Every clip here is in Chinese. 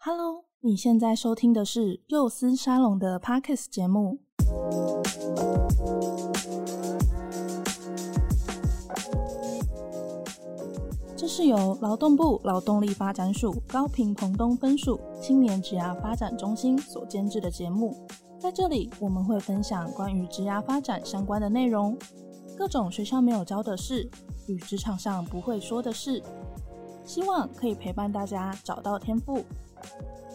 Hello，你现在收听的是幼思沙龙的 Podcast 节目。这是由劳动部劳动力发展署高屏澎东分署青年职涯发展中心所监制的节目。在这里，我们会分享关于职涯发展相关的内容，各种学校没有教的事，与职场上不会说的事。希望可以陪伴大家找到天赋，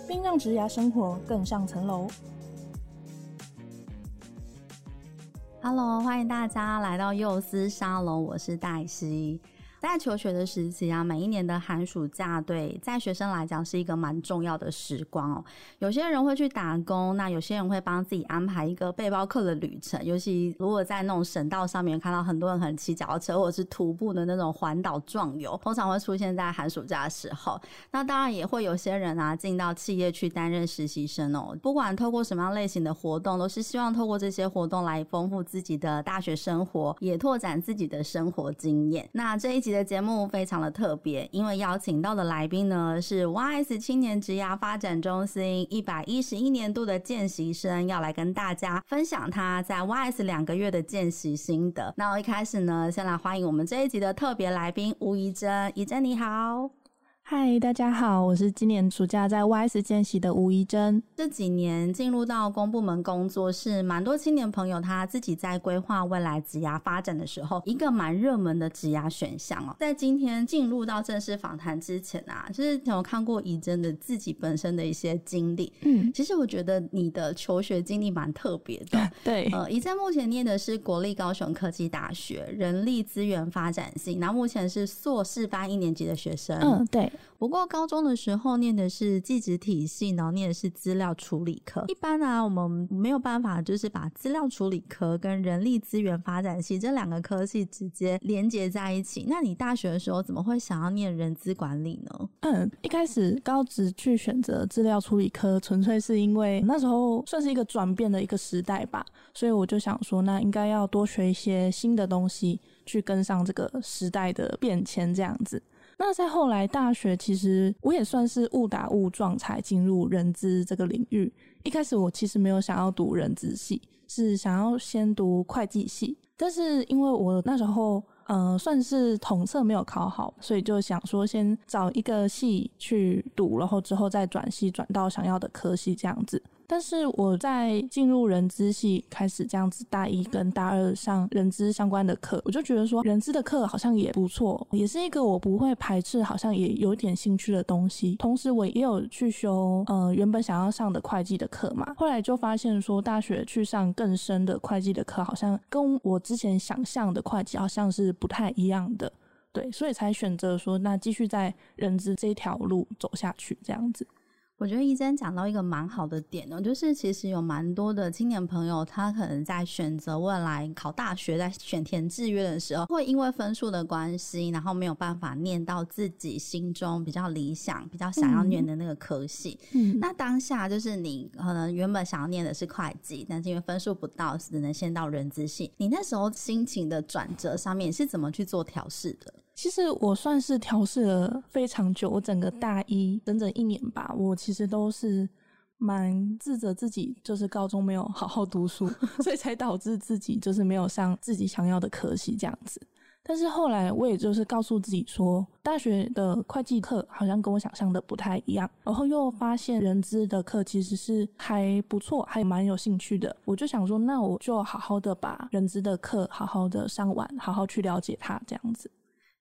并让职涯生活更上层楼。Hello，欢迎大家来到幼思沙龙，我是黛西。在求学的时期啊，每一年的寒暑假对在学生来讲是一个蛮重要的时光哦。有些人会去打工，那有些人会帮自己安排一个背包客的旅程。尤其如果在那种省道上面看到很多人很骑脚踏车或者是徒步的那种环岛壮游，通常会出现在寒暑假的时候。那当然也会有些人啊进到企业去担任实习生哦。不管透过什么样类型的活动，都是希望透过这些活动来丰富自己的大学生活，也拓展自己的生活经验。那这一集的节目非常的特别，因为邀请到的来宾呢是 YS 青年职涯发展中心一百一十一年度的见习生，要来跟大家分享他在 YS 两个月的见习心得。那我一开始呢，先来欢迎我们这一集的特别来宾吴怡珍，怡珍你好。嗨，大家好，我是今年暑假在 YS 见习的吴怡珍。这几年进入到公部门工作，是蛮多青年朋友他自己在规划未来职涯发展的时候，一个蛮热门的职涯选项哦。在今天进入到正式访谈之前啊，就是有看过怡珍的自己本身的一些经历。嗯，其实我觉得你的求学经历蛮特别的。对，呃，怡珍目前念的是国立高雄科技大学人力资源发展系，然后目前是硕士班一年级的学生。嗯，对。不过高中的时候念的是技职体系，然后念的是资料处理科。一般啊，我们没有办法就是把资料处理科跟人力资源发展系这两个科系直接连接在一起。那你大学的时候怎么会想要念人资管理呢？嗯，一开始高职去选择资料处理科，纯粹是因为那时候算是一个转变的一个时代吧，所以我就想说，那应该要多学一些新的东西，去跟上这个时代的变迁，这样子。那在后来大学，其实我也算是误打误撞才进入人资这个领域。一开始我其实没有想要读人资系，是想要先读会计系。但是因为我那时候呃算是统测没有考好，所以就想说先找一个系去读，然后之后再转系转到想要的科系这样子。但是我在进入人资系开始这样子，大一跟大二上人资相关的课，我就觉得说人资的课好像也不错，也是一个我不会排斥，好像也有点兴趣的东西。同时我也有去修呃原本想要上的会计的课嘛，后来就发现说大学去上更深的会计的课，好像跟我之前想象的会计好像是不太一样的，对，所以才选择说那继续在人资这条路走下去这样子。我觉得一珍讲到一个蛮好的点呢，就是其实有蛮多的青年朋友，他可能在选择未来考大学，在选填志愿的时候，会因为分数的关系，然后没有办法念到自己心中比较理想、比较想要念的那个科系。嗯，那当下就是你可能原本想要念的是会计，但是因为分数不到，只能先到人资系。你那时候心情的转折上面是怎么去做调试的？其实我算是调试了非常久，我整个大一整整一年吧，我其实都是蛮自责自己，就是高中没有好好读书，所以才导致自己就是没有上自己想要的科系这样子。但是后来我也就是告诉自己说，大学的会计课好像跟我想象的不太一样，然后又发现人资的课其实是还不错，还蛮有兴趣的。我就想说，那我就好好的把人资的课好好的上完，好好去了解它这样子。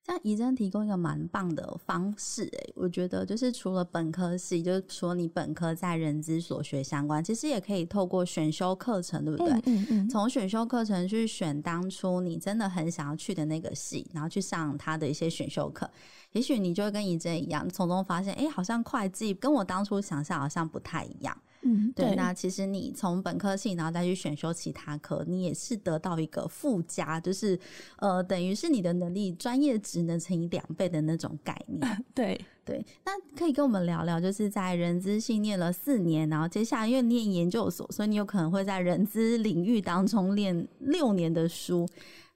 像怡珍提供一个蛮棒的方式，诶，我觉得就是除了本科系，就是说你本科在人资所学相关，其实也可以透过选修课程，对不对？嗯嗯嗯。从选修课程去选当初你真的很想要去的那个系，然后去上他的一些选修课，也许你就会跟怡珍一样，从中发现，哎，好像会计跟我当初想象好像不太一样。嗯，对，那其实你从本科系，然后再去选修其他科，你也是得到一个附加，就是呃，等于是你的能力专业值能乘以两倍的那种概念。对对，那可以跟我们聊聊，就是在人资系念了四年，然后接下来因为念研究所，所以你有可能会在人资领域当中念六年的书。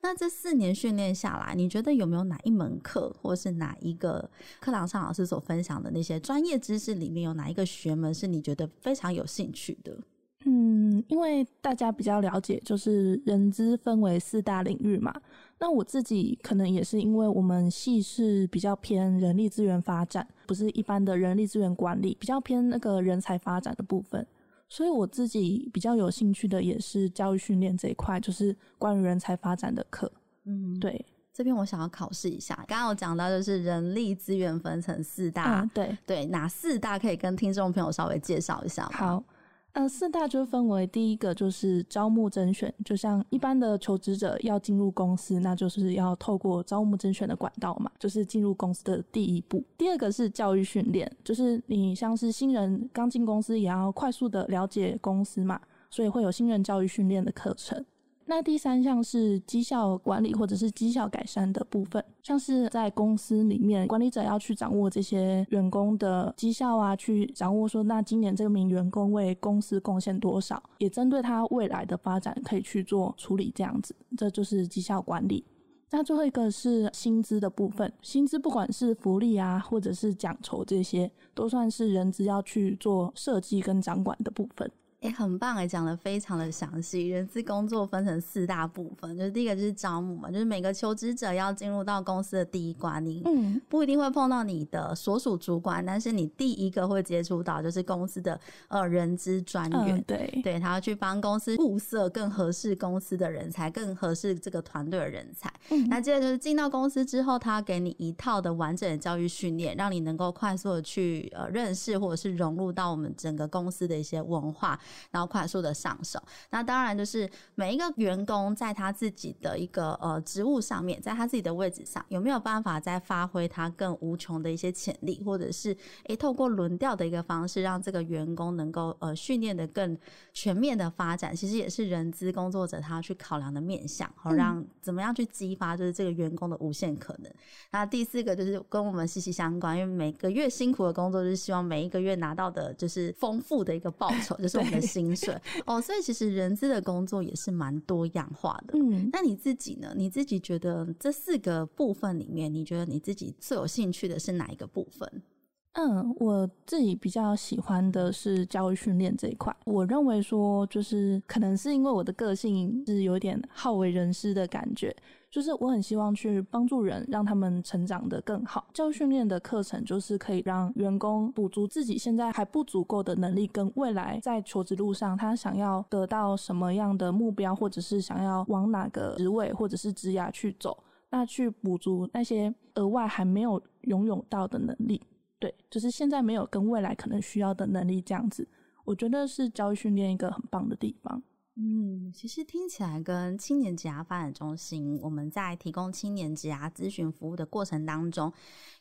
那这四年训练下来，你觉得有没有哪一门课，或是哪一个课堂上老师所分享的那些专业知识里面，有哪一个学门是你觉得非常有兴趣的？嗯，因为大家比较了解，就是人资分为四大领域嘛。那我自己可能也是因为我们系是比较偏人力资源发展，不是一般的人力资源管理，比较偏那个人才发展的部分。所以我自己比较有兴趣的也是教育训练这一块，就是关于人才发展的课。嗯，对，这边我想要考试一下。刚刚有讲到就是人力资源分成四大，嗯、对对，哪四大可以跟听众朋友稍微介绍一下吗？好。嗯，四大就分为第一个就是招募甄选，就像一般的求职者要进入公司，那就是要透过招募甄选的管道嘛，就是进入公司的第一步。第二个是教育训练，就是你像是新人刚进公司，也要快速的了解公司嘛，所以会有新人教育训练的课程。那第三项是绩效管理或者是绩效改善的部分，像是在公司里面，管理者要去掌握这些员工的绩效啊，去掌握说，那今年这名员工为公司贡献多少，也针对他未来的发展可以去做处理，这样子，这就是绩效管理。那最后一个是薪资的部分，薪资不管是福利啊，或者是奖酬这些，都算是人资要去做设计跟掌管的部分。也、欸、很棒哎，讲的非常的详细。人资工作分成四大部分，就是第一个就是招募嘛，就是每个求职者要进入到公司的第一关，你嗯不一定会碰到你的所属主管，但是你第一个会接触到就是公司的呃人资专员，嗯、对对，他要去帮公司物色更合适公司的人才，更合适这个团队的人才。嗯，那接着就是进到公司之后，他要给你一套的完整的教育训练，让你能够快速的去呃认识或者是融入到我们整个公司的一些文化。然后快速的上手，那当然就是每一个员工在他自己的一个呃职务上面，在他自己的位置上，有没有办法再发挥他更无穷的一些潜力，或者是诶透过轮调的一个方式，让这个员工能够呃训练的更全面的发展，其实也是人资工作者他去考量的面向，好让怎么样去激发就是这个员工的无限可能。那第四个就是跟我们息息相关，因为每个月辛苦的工作，就是希望每一个月拿到的就是丰富的一个报酬，就是我们的薪水哦，所以其实人资的工作也是蛮多样化的。嗯，那你自己呢？你自己觉得这四个部分里面，你觉得你自己最有兴趣的是哪一个部分？嗯，我自己比较喜欢的是教育训练这一块。我认为说，就是可能是因为我的个性是有点好为人师的感觉，就是我很希望去帮助人，让他们成长得更好。教育训练的课程就是可以让员工补足自己现在还不足够的能力，跟未来在求职路上他想要得到什么样的目标，或者是想要往哪个职位或者是职涯去走，那去补足那些额外还没有拥有到的能力。对，就是现在没有跟未来可能需要的能力这样子，我觉得是教育训练一个很棒的地方。嗯，其实听起来跟青年职涯发展中心，我们在提供青年职涯咨询服务的过程当中，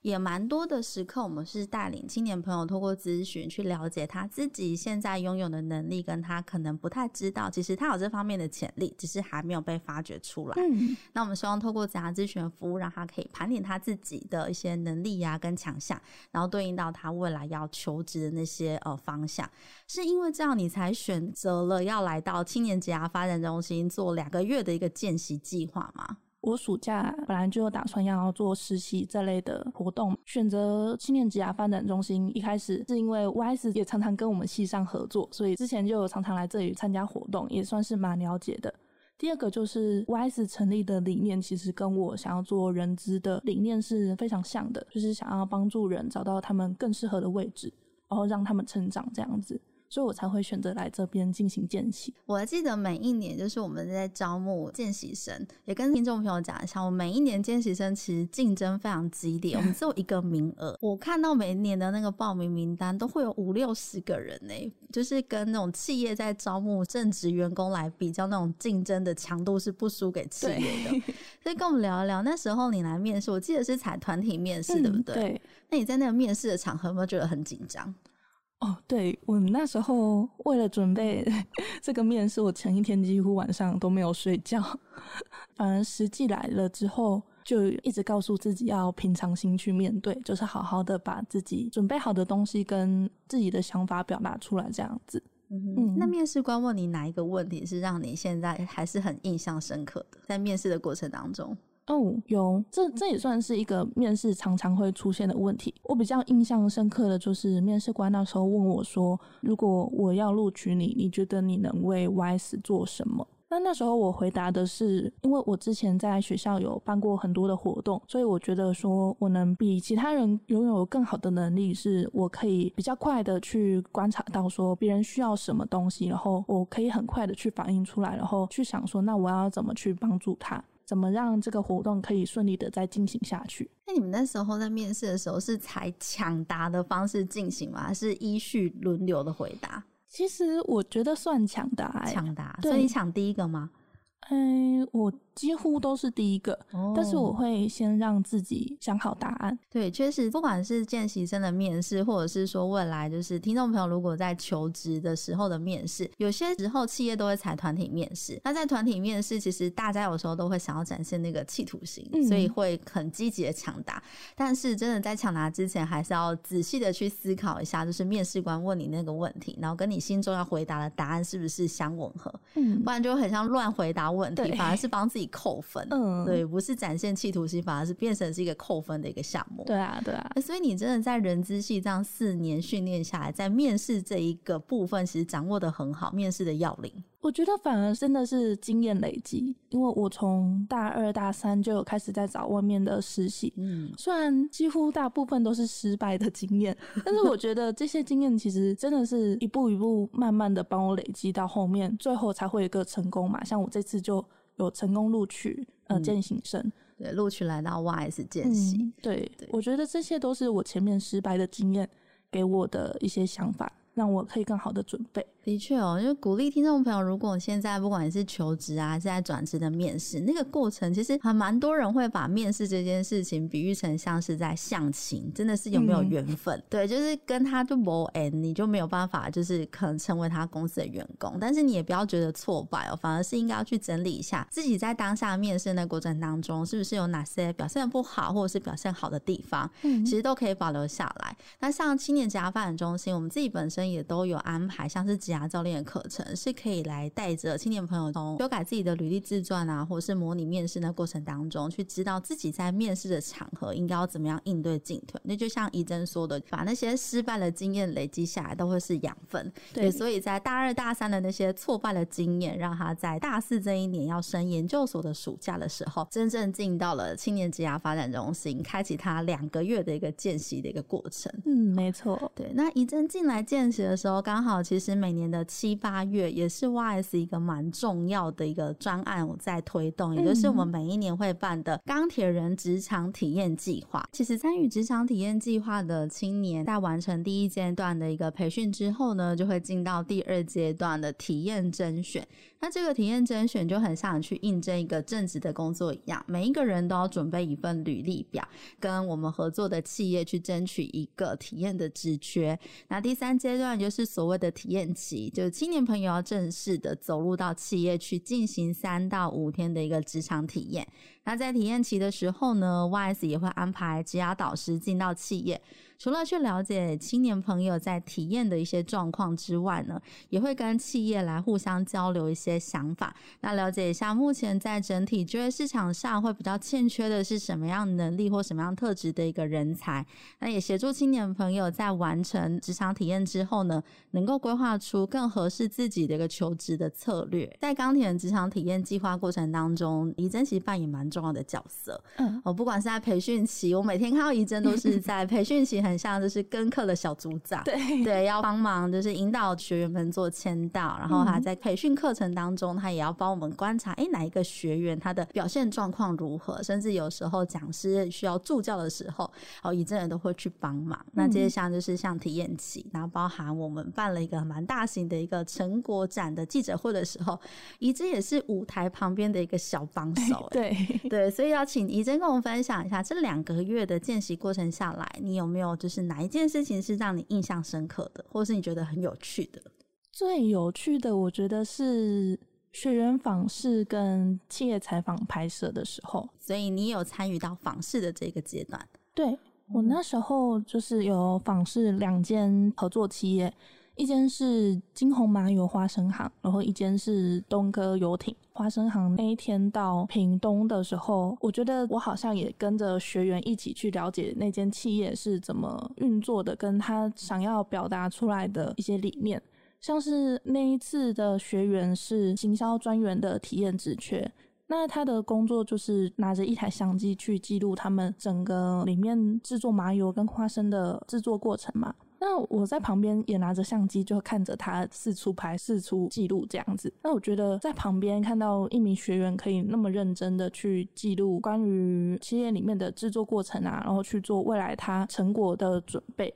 也蛮多的时刻，我们是带领青年朋友透过咨询去了解他自己现在拥有的能力，跟他可能不太知道，其实他有这方面的潜力，只是还没有被发掘出来。嗯，那我们希望透过职涯咨询服务，让他可以盘点他自己的一些能力呀、啊，跟强项，然后对应到他未来要求职的那些呃方向。是因为这样，你才选择了要来到青年职涯发展中心做两个月的一个见习计划吗？我暑假本来就有打算要做实习这类的活动，选择青年职涯发展中心，一开始是因为 YS 也常常跟我们系上合作，所以之前就有常常来这里参加活动，也算是蛮了解的。第二个就是 YS 成立的理念，其实跟我想要做人资的理念是非常像的，就是想要帮助人找到他们更适合的位置，然后让他们成长这样子。所以我才会选择来这边进行见习。我还记得每一年就是我们在招募见习生，也跟听众朋友讲一下，我每一年见习生其实竞争非常激烈，我们只有一个名额。我看到每一年的那个报名名单都会有五六十个人呢、欸，就是跟那种企业在招募正职员工来比较，那种竞争的强度是不输给企业的。所以跟我们聊一聊，那时候你来面试，我记得是采团体面试，对不对？对。那你在那个面试的场合有没有觉得很紧张？哦，对，我那时候为了准备 这个面试，我前一天几乎晚上都没有睡觉。反而实际来了之后，就一直告诉自己要平常心去面对，就是好好的把自己准备好的东西跟自己的想法表达出来，这样子。嗯，嗯，那面试官问你哪一个问题是让你现在还是很印象深刻的？在面试的过程当中，哦，有，这这也算是一个面试常常会出现的问题。我比较印象深刻的就是面试官那时候问我说：“如果我要录取你，你觉得你能为 YS 做什么？”那那时候我回答的是，因为我之前在学校有办过很多的活动，所以我觉得说我能比其他人拥有更好的能力，是我可以比较快的去观察到说别人需要什么东西，然后我可以很快的去反映出来，然后去想说那我要怎么去帮助他，怎么让这个活动可以顺利的再进行下去。那你们那时候在面试的时候是采抢答的方式进行吗？还是依序轮流的回答？其实我觉得算抢答，欸，抢答，所以你抢第一个吗？嗯，我。几乎都是第一个，哦，但是我会先让自己想好答案。对，确实，不管是见习生的面试，或者是说未来就是听众朋友如果在求职的时候的面试，有些时候企业都会采团体面试。那在团体面试，其实大家有时候都会想要展现那个企图心，嗯，所以会很积极的抢答。但是真的在抢答之前，还是要仔细的去思考一下，就是面试官问你那个问题，然后跟你心中要回答的答案是不是相吻合？嗯，不然就很像乱回答问题，反而是帮自己。扣分，嗯，对，不是展现企图心，反而是变成是一个扣分的一个项目。对啊，对啊。所以你真的在人资系这样四年训练下来，在面试这一个部分，其实掌握的很好，面试的要领。我觉得反而真的是经验累积，因为我从大二大三就有开始在找外面的实习，嗯，虽然几乎大部分都是失败的经验，但是我觉得这些经验其实真的是一步一步慢慢的帮我累积到后面，最后才会有一个成功嘛。像我这次就。有成功录取呃见习生，嗯，对，录取来到 YS 见习，嗯，对，对，我觉得这些都是我前面失败的经验给我的一些想法，让我可以更好的准备。的确哦，就鼓励听众朋友，如果现在不管你是求职啊，还是在转职的面试，那个过程其实还蛮多人会把面试这件事情比喻成像是在相亲，真的是有没有缘分？嗯、对，就是跟他就不缘，你就没有办法，就是可能成为他公司的员工。但是你也不要觉得挫败哦，反而是应该要去整理一下自己在当下面试的过程当中，是不是有哪些表现不好，或者是表现好的地方，嗯，其实都可以保留下来。那像青年职涯发展中心，我们自己本身也都有安排，像是职涯教练的课程是可以来带着青年朋友从修改自己的履历自传啊，或者是模拟面试的过程当中，去知道自己在面试的场合应该要怎么样应对进退。那就像怡珍说的，把那些失败的经验累积下来，都会是养分。对，所以在大二大三的那些挫败的经验，让他在大四这一年要升研究所的暑假的时候，真正进到了青年职涯发展中心，开启他两个月的一个见习的一个过程。嗯，没错。对，那怡珍进来见习的时候，刚好其实每年的七八月也是 YS 一个蛮重要的一个专案，我在推动，也就是我们每一年会办的钢铁人职场体验计划。其实参与职场体验计划的青年，在完成第一阶段的一个培训之后呢，就会进到第二阶段的体验甄选。那这个体验甄选就很像去应征一个正职的工作一样，每一个人都要准备一份履历表，跟我们合作的企业去争取一个体验的职缺。那第三阶段就是所谓的体验期，就青年朋友要正式的走入到企业去进行三到五天的一个职场体验。那在体验期的时候呢，YS 也会安排职涯导师进到企业。除了去了解青年朋友在体验的一些状况之外呢，也会跟企业来互相交流一些想法，那了解一下目前在整体就业市场上会比较欠缺的是什么样能力或什么样特质的一个人才。那也协助青年朋友在完成职场体验之后呢，能够规划出更合适自己的一个求职的策略。在钢铁人职场体验计划过程当中，李珍其实扮演蛮重要的角色。嗯，我不管是在培训期，我每天看到怡珍都是 在培训期。很像就是跟课的小组长，对对，要帮忙就是引导学员们做签到，然后他在培训课程当中，他也要帮我们观察，哎、欸，哪一个学员他的表现状况如何，甚至有时候讲师需要助教的时候，哦，怡珍也都会去帮忙。那接下来就是像体验期，然后包含我们办了一个蛮大型的一个成果展的记者会的时候，怡珍也是舞台旁边的一个小帮手。对 对，所以要请怡珍跟我们分享一下这两个月的见习过程下来，你有没有？就是哪一件事情是让你印象深刻的，或是你觉得很有趣的？最有趣的，我觉得是学员访视跟企业采访拍摄的时候。所以你有参与到访视的这个阶段？对，我那时候就是有访视两间合作企业，一间是金红麻油花生行，然后一间是东哥游艇花生行。那一天到屏东的时候，我觉得我好像也跟着学员一起去了解那间企业是怎么运作的，跟他想要表达出来的一些理念。像是那一次的学员是行销专员的体验职缺，那他的工作就是拿着一台相机去记录他们整个里面制作麻油跟花生的制作过程嘛。那我在旁边也拿着相机，就看着他四处拍、四处记录这样子。那我觉得在旁边看到一名学员可以那么认真的去记录关于企业里面的制作过程啊，然后去做未来他成果的准备，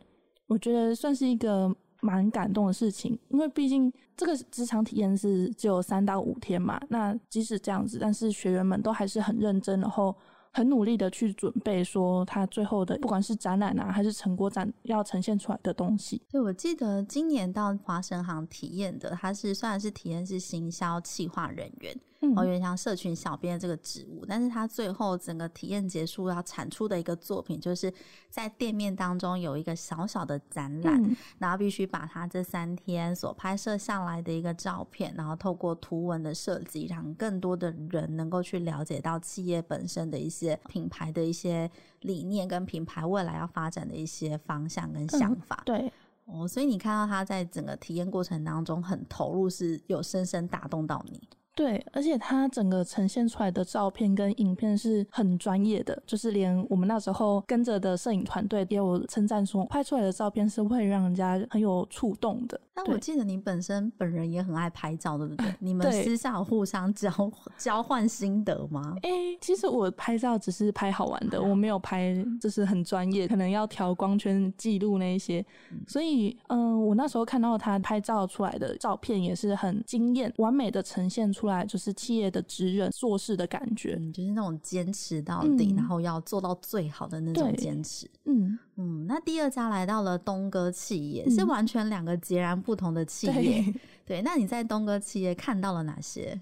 我觉得算是一个蛮感动的事情。因为毕竟这个职场体验是只有三到五天嘛，那即使这样子，但是学员们都还是很认真，然后。很努力的去准备，说他最后的不管是展览啊，还是成果展要呈现出来的东西。对，我记得今年到华生行体验的，他是虽然是体验是行销企划人员。嗯，有点像社群小编这个职务，但是他最后整个体验结束要产出的一个作品，就是在店面当中有一个小小的展览，嗯，然后必须把他这三天所拍摄下来的一个照片，然后透过图文的设计，让更多的人能够去了解到企业本身的一些品牌的一些理念，跟品牌未来要发展的一些方向跟想法。嗯，对，哦，所以你看到他在整个体验过程当中很投入，是有深深打动到你。对，而且它整个呈现出来的照片跟影片是很专业的，就是连我们那时候跟着的摄影团队也有称赞说，拍出来的照片是会让人家很有触动的。但我记得你本身本人也很爱拍照，对不对？你们私下有互相交交换心得吗？哎，其实我拍照只是拍好玩的，我没有拍就是很专业，可能要调光圈记录那一些。嗯、所以，嗯、呃，我那时候看到他拍照出来的照片也是很惊艳，完美的呈现出来就是企业的职人做事的感觉，嗯、就是那种坚持到底、嗯，然后要做到最好的那种坚持。嗯嗯，那第二家来到了东哥企业，嗯、是完全两个截然不同的企业。对，对，那你在东哥企业看到了哪些？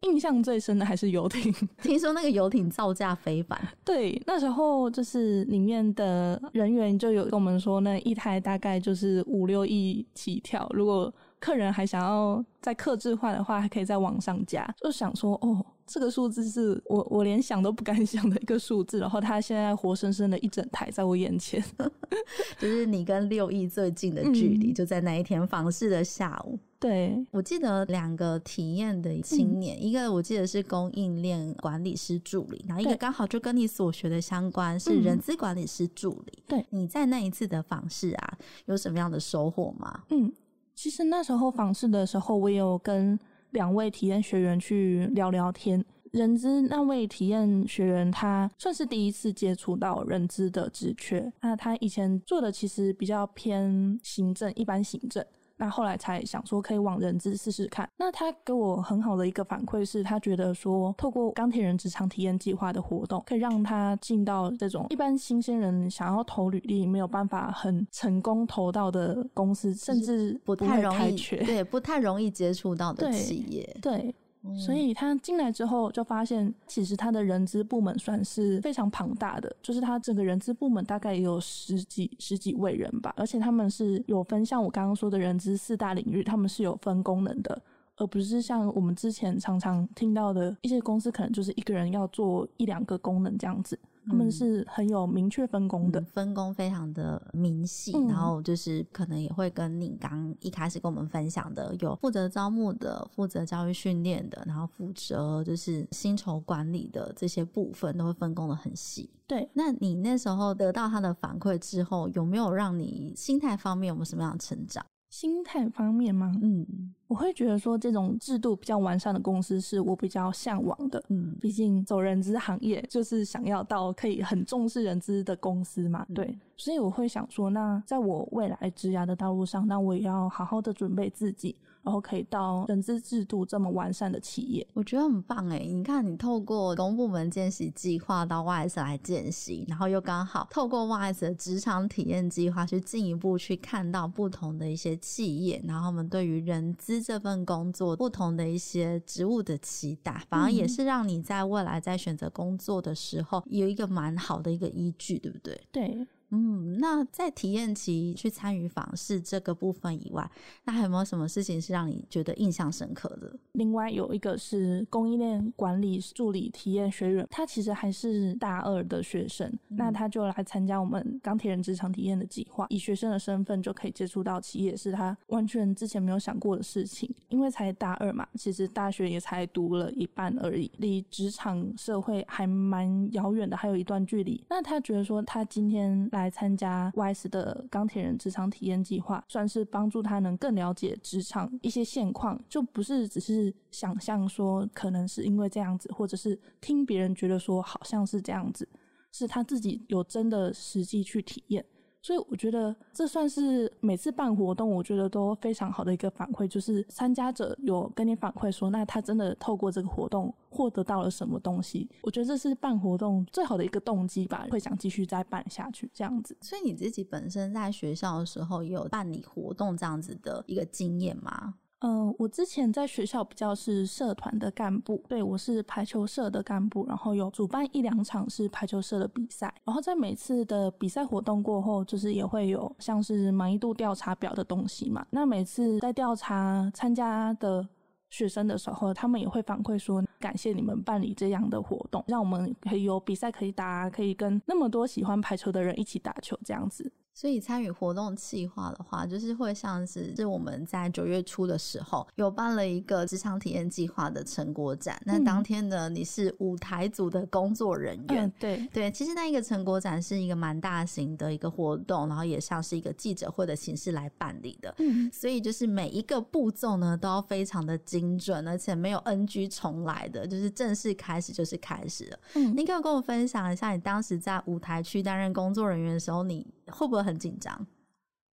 印象最深的还是游艇。听说那个游艇造价非凡。对，那时候就是里面的人员就有跟我们说，那一台大概就是五六亿起跳。如果客人还想要再克制化的话，还可以再往上加。就想说，哦。这个数字是我我连想都不敢想的一个数字，然后它现在活生生的一整台在我眼前，就是你跟六亿最近的距离，嗯，就在那一天访视的下午。对，我记得两个体验的青年，嗯，一个我记得是供应链管理师助理，然后一个刚好就跟你所学的相关是人资管理师助理。对，你在那一次的访视啊，有什么样的收获吗？嗯，其实那时候访视的时候，我也有跟。两位体验学员去聊聊天，人资那位体验学员，他算是第一次接触到人资的职缺，那他以前做的其实比较偏行政，一般行政。那后来才想说可以往人资试试看。那他给我很好的一个反馈是，他觉得说透过钢铁人职场体验计划的活动，可以让他进到这种一般新鲜人想要投履历没有办法很成功投到的公司，甚至不太容易对不太容易接触到的企业，对。对所以他进来之后就发现，其实他的人资部门算是非常庞大的，就是他整个人资部门大概也有十几十几位人吧，而且他们是有分，像我刚刚说的人资四大领域，他们是有分功能的，而不是像我们之前常常听到的一些公司，可能就是一个人要做一两个功能这样子。他们是很有明确分工的，嗯、分工非常的明细、嗯，然后就是可能也会跟你刚一开始跟我们分享的，有负责招募的、负责教育训练的，然后负责就是薪酬管理的这些部分，都会分工的很细。对，那你那时候得到他的反馈之后，有没有让你心态方面有没有什么样的成长？心态方面吗？嗯，我会觉得说这种制度比较完善的公司是我比较向往的。嗯，毕竟走人资行业就是想要到可以很重视人资的公司嘛。对，嗯，所以我会想说，那在我未来职涯的道路上，那我也要好好的准备自己。然后可以到人资制度这么完善的企业，我觉得很棒哎！你看，你透过公部门见习计划到 YS 来见习，然后又刚好透过 YS 的职场体验计划去进一步去看到不同的一些企业，然后我们对于人资这份工作不同的一些职务的期待，反而也是让你在未来在选择工作的时候有一个蛮好的一个依据，对不对？对。嗯，那在体验期去参与访视这个部分以外，那还有没有什么事情是让你觉得印象深刻的？另外有一个是供应链管理助理体验学员，他其实还是大二的学生，嗯、那他就来参加我们钢铁人职场体验的计划，以学生的身份就可以接触到企业，是他完全之前没有想过的事情。因为才大二嘛，其实大学也才读了一半而已，离职场社会还蛮遥远的，还有一段距离。那他觉得说，他今天来来参加 YS 的钢铁人职场体验计划，算是帮助他能更了解职场一些现况，就不是只是想象说可能是因为这样子，或者是听别人觉得说好像是这样子，是他自己有真的实际去体验。所以我觉得这算是每次办活动，我觉得都非常好的一个反馈，就是参加者有跟你反馈说，那他真的透过这个活动获得到了什么东西。我觉得这是办活动最好的一个动机吧，会想继续再办下去这样子。所以你自己本身在学校的时候也有办理活动这样子的一个经验吗？嗯、我之前在学校比较是社团的干部，对，我是排球社的干部，然后有主办一两场是排球社的比赛，然后在每次的比赛活动过后，就是也会有像是满意度调查表的东西嘛。那每次在调查参加的学生的时候，他们也会反馈说，感谢你们办理这样的活动，让我们可以有比赛可以打，可以跟那么多喜欢排球的人一起打球这样子。所以参与活动计划的话，就是会像是是我们在九月初的时候有办了一个职场体验计划的成果展。嗯、那当天呢，你是舞台组的工作人员，嗯、对对。其实那一个成果展是一个蛮大型的一个活动，然后也像是一个记者会的形式来办理的。嗯，所以就是每一个步骤呢都要非常的精准，而且没有 NG 重来的，就是正式开始就是开始了。嗯，你可以跟我分享一下，你当时在舞台区担任工作人员的时候，你会不会很紧张？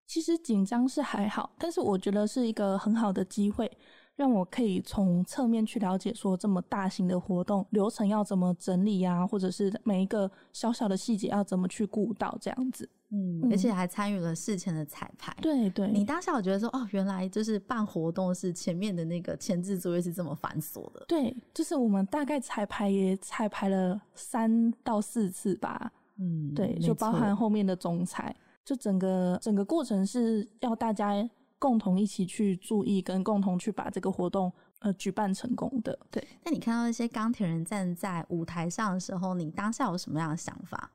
其实紧张是还好，但是我觉得是一个很好的机会，让我可以从侧面去了解说这么大型的活动流程要怎么整理啊，或者是每一个小小的细节要怎么去顾到这样子。嗯，而且还参与了事前的彩排。对对，你当下我觉得说哦，原来就是办活动是前面的那个前置作业是这么繁琐的。对，就是我们大概彩排也彩排了三到四次吧。嗯，对，就包含后面的总裁，就整个整个过程是要大家共同一起去注意，跟共同去把这个活动呃举办成功的。对，那你看到那些钢铁人站在舞台上的时候，你当下有什么样的想法？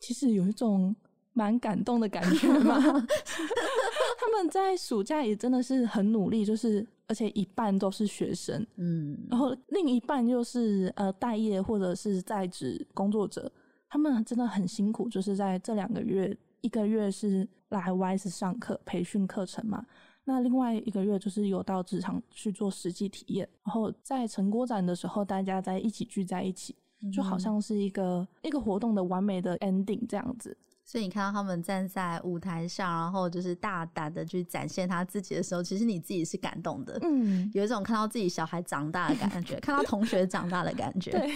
其实有一种蛮感动的感觉嘛。他们在暑假也真的是很努力，就是而且一半都是学生，嗯，然后另一半又是呃待业或者是在职工作者。他们真的很辛苦，就是在这两个月，一个月是来 WISE 上课培训课程嘛，那另外一个月就是有到职场去做实际体验，然后在成果展的时候，大家在一起聚在一起，就好像是一个一个活动的完美的 ending 这样子。所以你看到他们站在舞台上，然后就是大胆的去展现他自己的时候，其实你自己是感动的，嗯，有一种看到自己小孩长大的感觉，看到同学长大的感觉，对。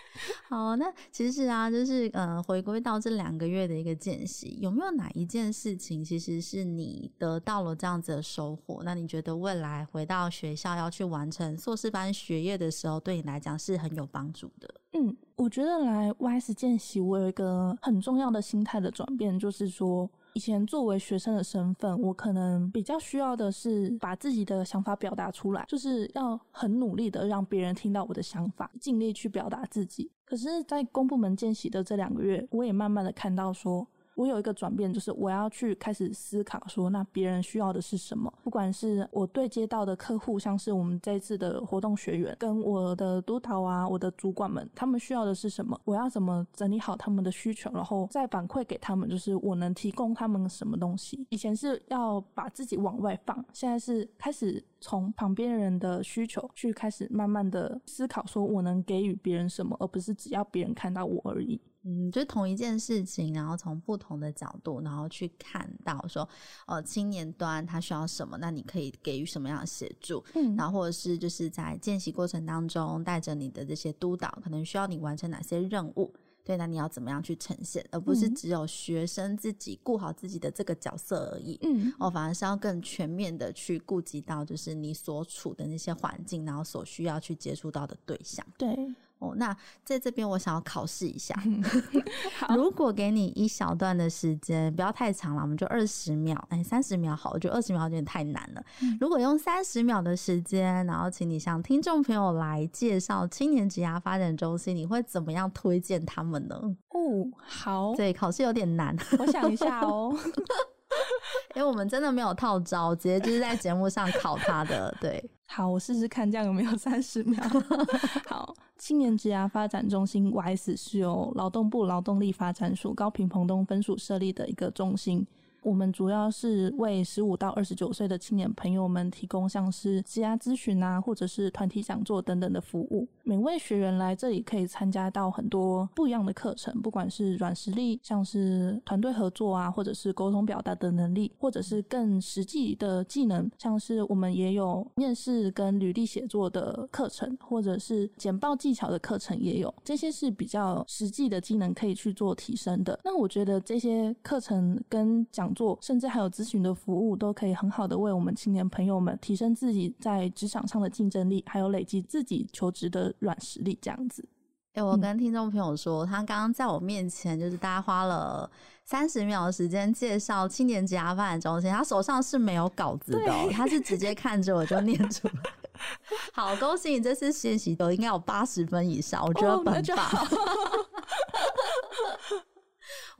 好，那其实啊，就是呃，回归到这两个月的一个见习，有没有哪一件事情，其实是你得到了这样子的收获？那你觉得未来回到学校要去完成硕士班学业的时候，对你来讲是很有帮助的？嗯，我觉得来 YS 见习，我有一个很重要的心态的转变，就是说。以前作为学生的身份，我可能比较需要的是把自己的想法表达出来，就是要很努力的让别人听到我的想法，尽力去表达自己。可是，在公部门见习的这两个月，我也慢慢的看到说。我有一个转变，就是我要去开始思考说，那别人需要的是什么？不管是我对接到的客户，像是我们这一次的活动学员，跟我的督导啊，我的主管们，他们需要的是什么？我要怎么整理好他们的需求，然后再反馈给他们，就是我能提供他们什么东西？以前是要把自己往外放，现在是开始从旁边人的需求去开始慢慢的思考，说我能给予别人什么，而不是只要别人看到我而已。嗯，就是同一件事情，然后从不同的角度，然后去看到说，呃，青年端他需要什么，那你可以给予什么样的协助？嗯，然后或者是就是在见习过程当中，带着你的这些督导，可能需要你完成哪些任务？对，那你要怎么样去呈现，而不是只有学生自己顾好自己的这个角色而已。嗯，哦，反而是要更全面的去顾及到，就是你所处的那些环境，然后所需要去接触到的对象。对。哦，那在这边我想要考试一下，如果给你一小段的时间，不要太长了，我们就二十秒，哎，三十秒好，我觉得二十秒有点太难了。嗯、如果用三十秒的时间，然后请你向听众朋友来介绍青年职涯发展中心，你会怎么样推荐他们呢？哦，好，对，考试有点难，我想一下哦。因为我们真的没有套招，直接就是在节目上考他的。对，好，我试试看这样有没有三十秒。好，青年职涯发展中心 YS 是由劳动部劳动力发展署高屏澎东分署设立的一个中心。我们主要是为十五到二十九岁的青年朋友们提供像是职涯咨询啊，或者是团体讲座等等的服务。每位学员来这里可以参加到很多不一样的课程，不管是软实力，像是团队合作啊，或者是沟通表达的能力，或者是更实际的技能，像是我们也有面试跟履历写作的课程，或者是简报技巧的课程也有。这些是比较实际的技能可以去做提升的。那我觉得这些课程跟讲座，甚至还有咨询的服务，都可以很好的为我们青年朋友们提升自己在职场上的竞争力，还有累积自己求职的软实力，这样子。哎、欸，我跟听众朋友说，嗯、他刚刚在我面前，就是大家花了三十秒的时间介绍青年职涯发展中心，他手上是没有稿子的、他是直接看着我就念出来。好，恭喜你这次学习都应该有八十分以上，我觉得很棒。哦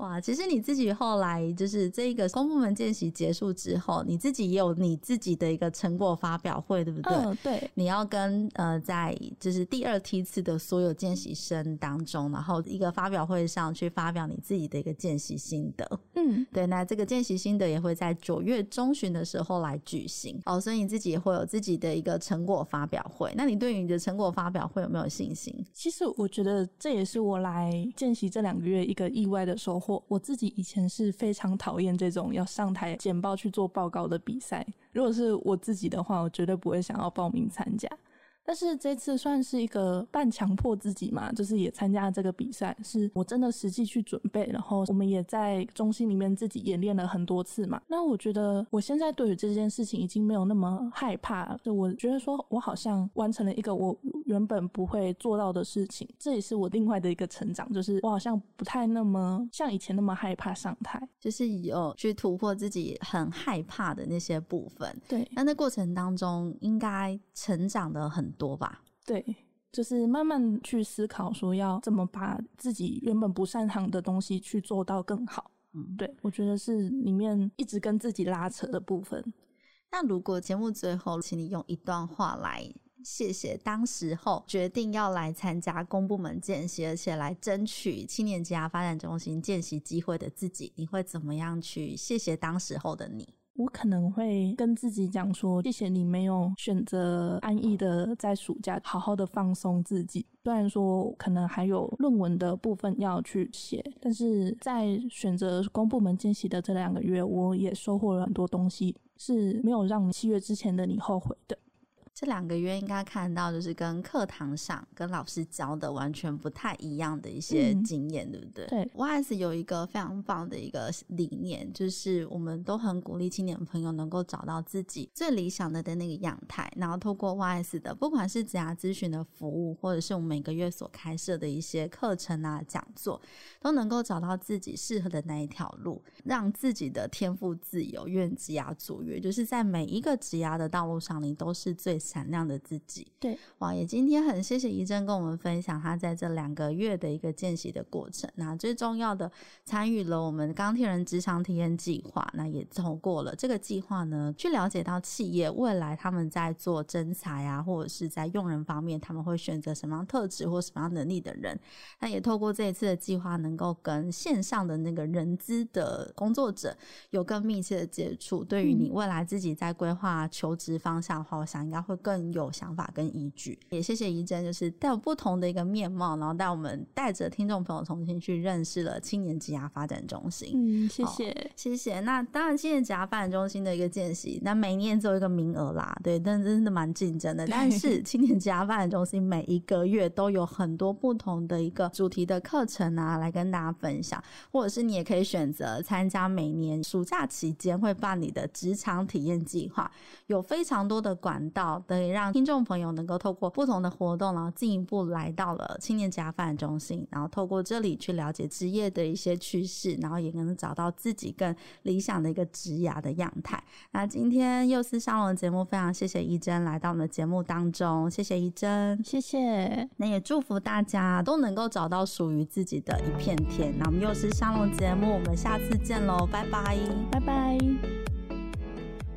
哇，其实你自己后来就是这个公部门见习结束之后，你自己也有你自己的一个成果发表会，对不对？嗯，对。你要跟呃，在就是第二梯次的所有见习生当中，然后一个发表会上去发表你自己的一个见习心得。嗯，对。那这个见习心得也会在九月中旬的时候来举行哦，所以你自己也会有自己的一个成果发表会。那你对于你的成果发表会有没有信心？其实我觉得这也是我来见习这两个月一个意外的收获。我自己以前是非常讨厌这种要上台简报去做报告的比赛。如果是我自己的话，我绝对不会想要报名参加。但是这次算是一个半强迫自己嘛，就是也参加了这个比赛，是我真的实际去准备，然后我们也在中心里面自己演练了很多次嘛。那我觉得我现在对于这件事情已经没有那么害怕了，就我觉得说我好像完成了一个我原本不会做到的事情，这也是我另外的一个成长，就是我好像不太那么像以前那么害怕上台，就是有去突破自己很害怕的那些部分。对，那那过程当中应该成长的很多吧？对，就是慢慢去思考，说要怎么把自己原本不擅长的东西去做到更好。嗯，对，我觉得是里面一直跟自己拉扯的部分。那如果节目最后，请你用一段话来谢谢当时候决定要来参加公部门见习，而且来争取青年职涯发展中心见习机会的自己，你会怎么样去谢谢当时候的你？我可能会跟自己讲说：“谢谢你没有选择安逸的在暑假好好的放松自己。虽然说可能还有论文的部分要去写，但是在选择公部门见习的这两个月，我也收获了很多东西，是没有让七月之前的你后悔的。”这两个月应该看到，就是跟课堂上跟老师教的完全不太一样的一些经验，嗯、对不对？对，YS 有一个非常棒的一个理念，就是我们都很鼓励青年朋友能够找到自己最理想的的那个样态，然后透过 YS 的不管是职涯咨询的服务，或者是我们每个月所开设的一些课程啊、讲座，都能够找到自己适合的那一条路，让自己的天赋自由，愿职涯卓越，就是在每一个职涯的道路上，你都是最。闪亮的自己，对，哇！也今天很谢谢怡珍跟我们分享她在这两个月的一个见习的过程。那最重要的，参与了我们钢铁人职场体验计划，那也透过了这个计划呢，去了解到企业未来他们在做征才啊，或者是在用人方面，他们会选择什么样特质或什么样能力的人。那也透过这一次的计划，能够跟线上的那个人资的工作者有更密切的接触。对于你未来自己在规划求职方向的话，我想应该会。会更有想法跟依据，也谢谢怡珍，就是带有不同的一个面貌，然后带我们带着听众朋友重新去认识了青年职涯发展中心。嗯，谢谢，谢谢。那当然，青年职涯发展中心的一个见习，那每年只有一个名额啦，对，但真的蛮竞争的。但是青年职涯发展中心每一个月都有很多不同的一个主题的课程啊，来跟大家分享，或者是你也可以选择参加每年暑假期间会办理的职场体验计划，有非常多的管道。可以让听众朋友能够透过不同的活动，然后进一步来到了青年职涯发展中心，然后透过这里去了解职业的一些趋势，然后也能找到自己更理想的一个职涯的样态。那今天幼师沙龙的节目非常谢谢一珍来到我们的节目当中，谢谢一珍，谢谢。那也祝福大家都能够找到属于自己的一片天。那我们幼师沙龙节目，我们下次见喽，拜拜，拜拜。